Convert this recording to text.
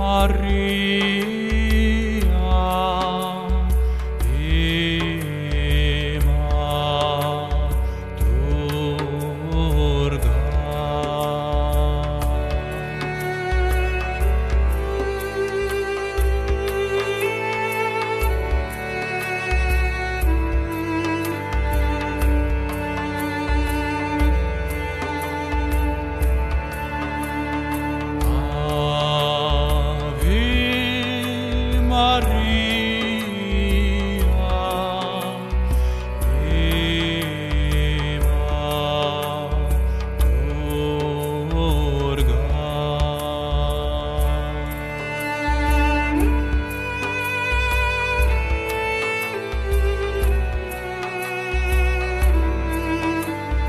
Maria. Maria.